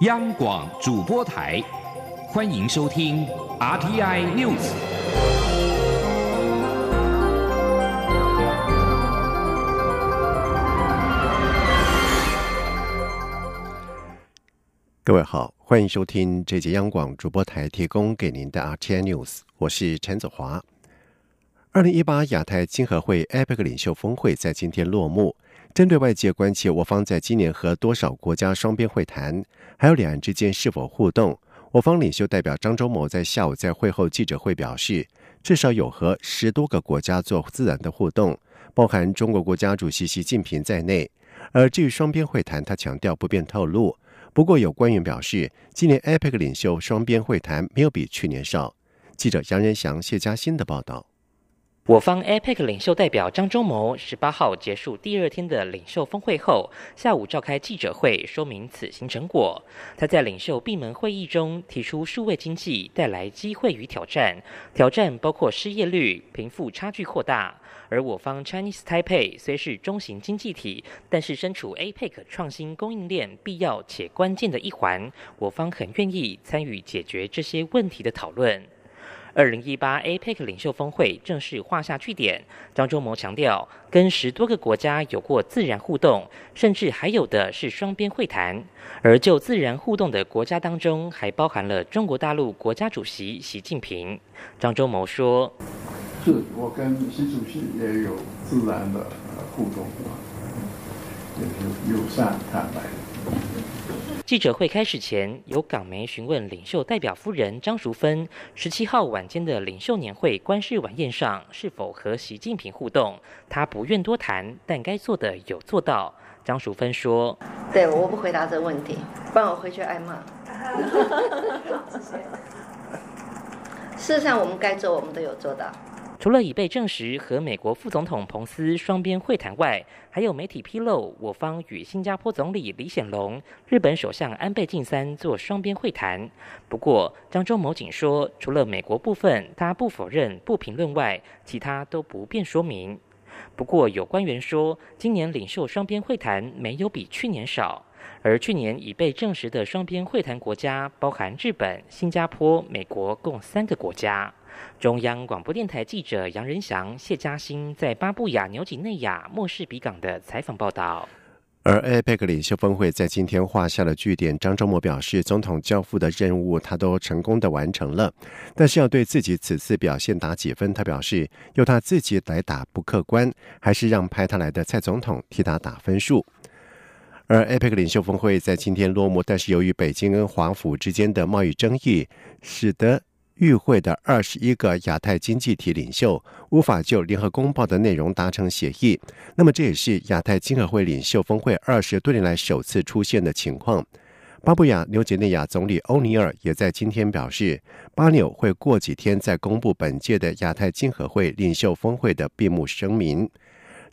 央广主播台，欢迎收听 RTI News。各位好，欢迎收听这节央广主播台提供给您的 RTI News，我是陈子华。二零一八亚太经合会 APEC 领袖峰会在今天落幕。针对外界关切我方在今年和多少国家双边会谈，还有两岸之间是否互动，我方领袖代表张忠谋在下午在会后记者会表示，至少有和十多个国家做自然的互动，包含中国国家主席习近平在内。而至于双边会谈，他强调不便透露。不过有官员表示，今年 APEC 领袖双边会谈没有比去年少。记者杨仁祥、谢嘉欣的报道。我方 APEC 领袖代表张忠谋十八号结束第二天的领袖峰会后，下午召开记者会，说明此行成果。他在领袖闭门会议中提出，数位经济带来机会与挑战，挑战包括失业率、贫富差距扩大。而我方 Chinese Taipei 虽是中型经济体，但是身处 APEC 创新供应链必要且关键的一环，我方很愿意参与解决这些问题的讨论。二零一八 APEC 领袖峰会正式画下句点。张忠谋强调，跟十多个国家有过自然互动，甚至还有的是双边会谈。而就自然互动的国家当中，还包含了中国大陆国家主席习近平。张忠谋说：“是我跟习主席也有自然的互动，也是友善坦白。”记者会开始前，有港媒询问领袖代表夫人张淑芬，十七号晚间的领袖年会官事晚宴上是否和习近平互动，她不愿多谈，但该做的有做到。张淑芬说：“对，我不回答这个问题，不然我回去挨骂。事实上，我们该做，我们都有做到。”除了已被证实和美国副总统彭斯双边会谈外，还有媒体披露，我方与新加坡总理李显龙、日本首相安倍晋三做双边会谈。不过，张忠谋仅说，除了美国部分，他不否认、不评论外，其他都不便说明。不过，有官员说，今年领袖双边会谈没有比去年少，而去年已被证实的双边会谈国家包含日本、新加坡、美国共三个国家。中央广播电台记者杨仁祥、谢嘉欣在巴布亚纽几内亚莫氏比港的采访报道。而 APEC 领袖峰会在今天画下了句点。张忠谋表示，总统交付的任务他都成功的完成了，但是要对自己此次表现打几分，他表示由他自己来打不客观，还是让派他来的蔡总统替他打分数。而 APEC 领袖峰会在今天落幕，但是由于北京跟华府之间的贸易争议，使得与会的二十一个亚太经济体领袖无法就联合公报的内容达成协议，那么这也是亚太经合会领袖峰会二十多年来首次出现的情况。巴布亚纽几内亚总理欧尼尔也在今天表示，巴纽会过几天再公布本届的亚太经合会领袖峰会的闭幕声明。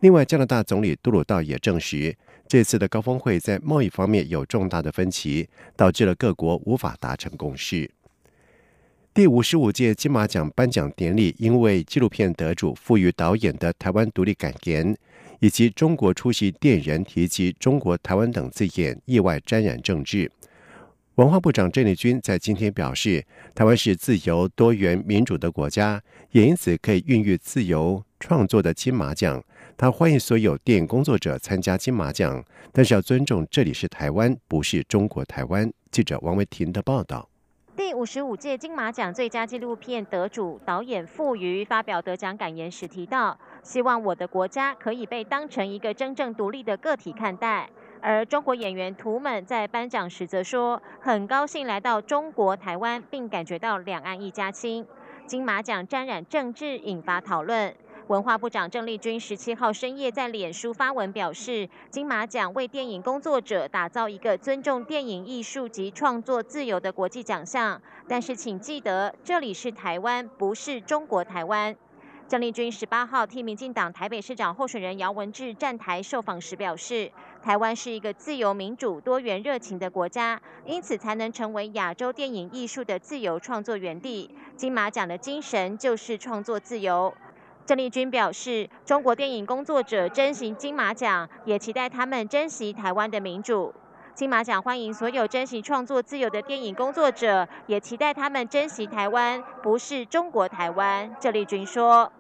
另外，加拿大总理杜鲁道也证实，这次的高峰会在贸易方面有重大的分歧，导致了各国无法达成共识。第五十五届金马奖颁奖典礼，因为纪录片得主赋予导演的台湾独立感言，以及中国出席电影人提及中国台湾等字眼，意外沾染政治。文化部长郑丽君在今天表示，台湾是自由、多元、民主的国家，也因此可以孕育自由创作的金马奖。他欢迎所有电影工作者参加金马奖，但是要尊重这里是台湾，不是中国台湾。记者王维婷的报道。第五十五届金马奖最佳纪录片得主导演傅余发表得奖感言时提到，希望我的国家可以被当成一个真正独立的个体看待。而中国演员图们在颁奖时则说，很高兴来到中国台湾，并感觉到两岸一家亲。金马奖沾染政治，引发讨论。文化部长郑丽君十七号深夜在脸书发文表示，金马奖为电影工作者打造一个尊重电影艺术及创作自由的国际奖项。但是，请记得，这里是台湾，不是中国台湾。郑丽君十八号替民进党台北市长候选人姚文智站台受访时表示，台湾是一个自由、民主、多元、热情的国家，因此才能成为亚洲电影艺术的自由创作园地。金马奖的精神就是创作自由。郑丽君表示，中国电影工作者珍惜金马奖，也期待他们珍惜台湾的民主。金马奖欢迎所有珍惜创作自由的电影工作者，也期待他们珍惜台湾，不是中国台湾。郑丽君说。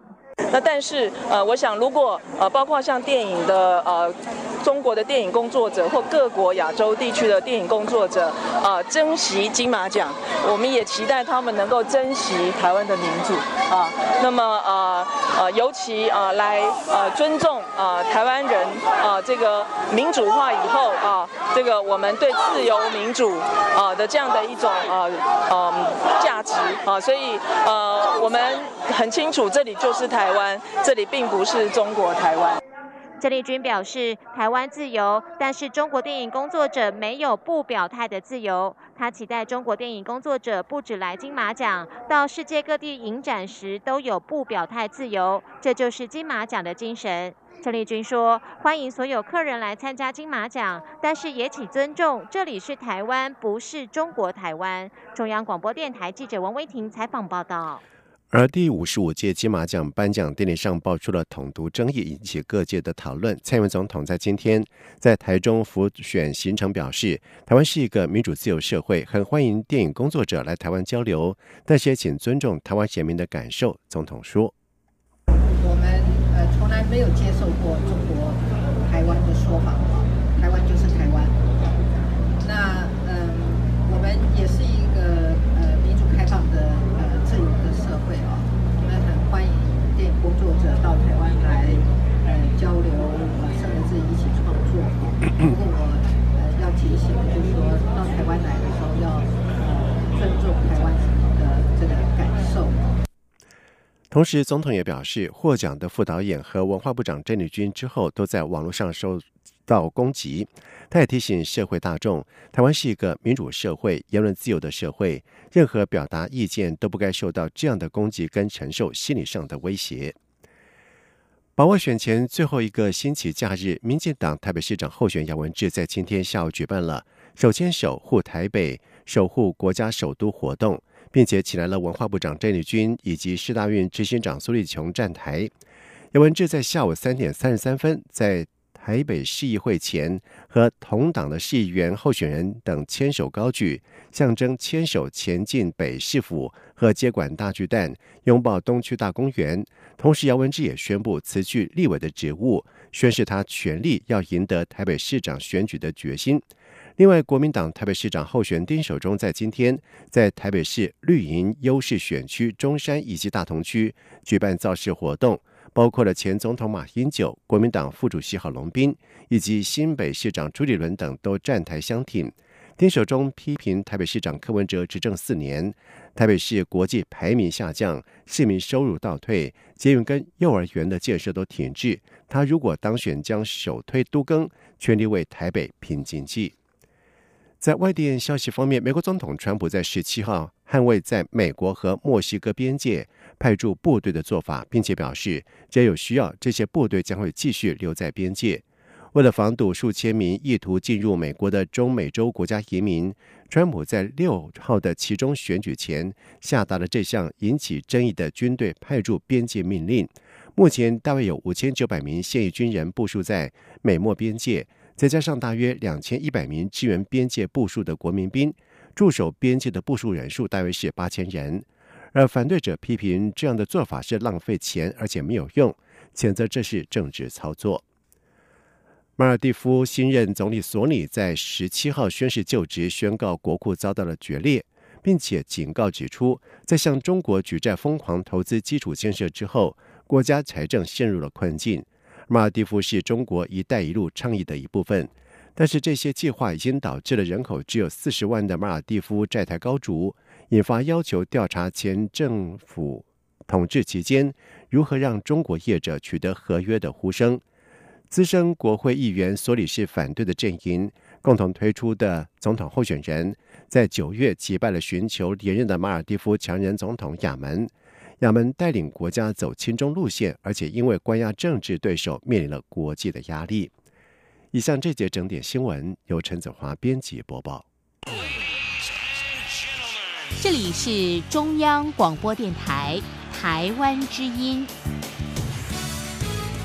那但是呃，我想如果呃，包括像电影的呃，中国的电影工作者或各国亚洲地区的电影工作者呃，珍惜金马奖，我们也期待他们能够珍惜台湾的民主啊。那么呃呃，尤其啊来呃尊重啊台湾人啊这个民主化以后啊，这个我们对自由民主啊的这样的一种呃呃价值啊，所以呃我们很清楚这里就是。台湾，这里并不是中国台湾。郑丽君表示，台湾自由，但是中国电影工作者没有不表态的自由。他期待中国电影工作者不止来金马奖，到世界各地影展时都有不表态自由，这就是金马奖的精神。陈丽君说：“欢迎所有客人来参加金马奖，但是也请尊重，这里是台湾，不是中国台湾。”中央广播电台记者王威婷采访报道。而第五十五届金马奖颁奖典礼上爆出了统独争议，引起各界的讨论。蔡英文总统在今天在台中辅选行程表示，台湾是一个民主自由社会，很欢迎电影工作者来台湾交流，但是也请尊重台湾人民的感受。总统说：“我们呃从来没有接受过中国台湾的说法，台湾就是台湾。那嗯，我们也是一个呃民主开放的。”会啊，我们很欢迎电影工作者到台湾来呃交流，呃甚至一起创作。不过我呃要提醒，就是说到台湾来的时候要呃尊重台湾的这个感受。同时，总统也表示，获奖的副导演和文化部长郑丽君之后都在网络上受。到攻击，他也提醒社会大众，台湾是一个民主社会、言论自由的社会，任何表达意见都不该受到这样的攻击跟承受心理上的威胁。把握选前最后一个星期假日，民进党台北市长候选杨文志在今天下午举办了“手牵手护台北，守护国家首都”活动，并且请来了文化部长郑丽君以及市大运执行长苏立琼站台。杨文智在下午三点三十三分在。台北市议会前，和同党的市议员候选人等牵手高举，象征牵手前进北市府和接管大巨蛋，拥抱东区大公园。同时，姚文智也宣布辞去立委的职务，宣示他全力要赢得台北市长选举的决心。另外，国民党台北市长候选丁守中在今天在台北市绿营优势选区中山以及大同区举办造势活动。包括了前总统马英九、国民党副主席郝龙斌以及新北市长朱立伦等都站台相挺。丁守中批评台北市长柯文哲执政四年，台北市国际排名下降，市民收入倒退，捷运跟幼儿园的建设都停滞。他如果当选，将首推都更，全力为台北拼经济。在外电消息方面，美国总统川普在十七号捍卫在美国和墨西哥边界。派驻部队的做法，并且表示，只要有需要，这些部队将会继续留在边界。为了防堵数千名意图进入美国的中美洲国家移民，川普在六号的其中选举前下达了这项引起争议的军队派驻边界命令。目前大约有五千九百名现役军人部署在美墨边界，再加上大约两千一百名支援边界部署的国民兵，驻守边界的部署人数大约是八千人。而反对者批评这样的做法是浪费钱，而且没有用，谴责这是政治操作。马尔蒂夫新任总理索尼在十七号宣誓就职，宣告国库遭到了决裂，并且警告指出，在向中国举债疯狂投资基础建设之后，国家财政陷入了困境。马尔蒂夫是中国“一带一路”倡议的一部分，但是这些计划已经导致了人口只有四十万的马尔蒂夫债台高筑。引发要求调查前政府统治期间如何让中国业者取得合约的呼声。资深国会议员索里是反对的阵营，共同推出的总统候选人，在九月击败了寻求连任的马尔蒂夫强人总统亚门。亚门带领国家走亲中路线，而且因为关押政治对手，面临了国际的压力。以上这节整点新闻由陈子华编辑播报。这里是中央广播电台台湾之音。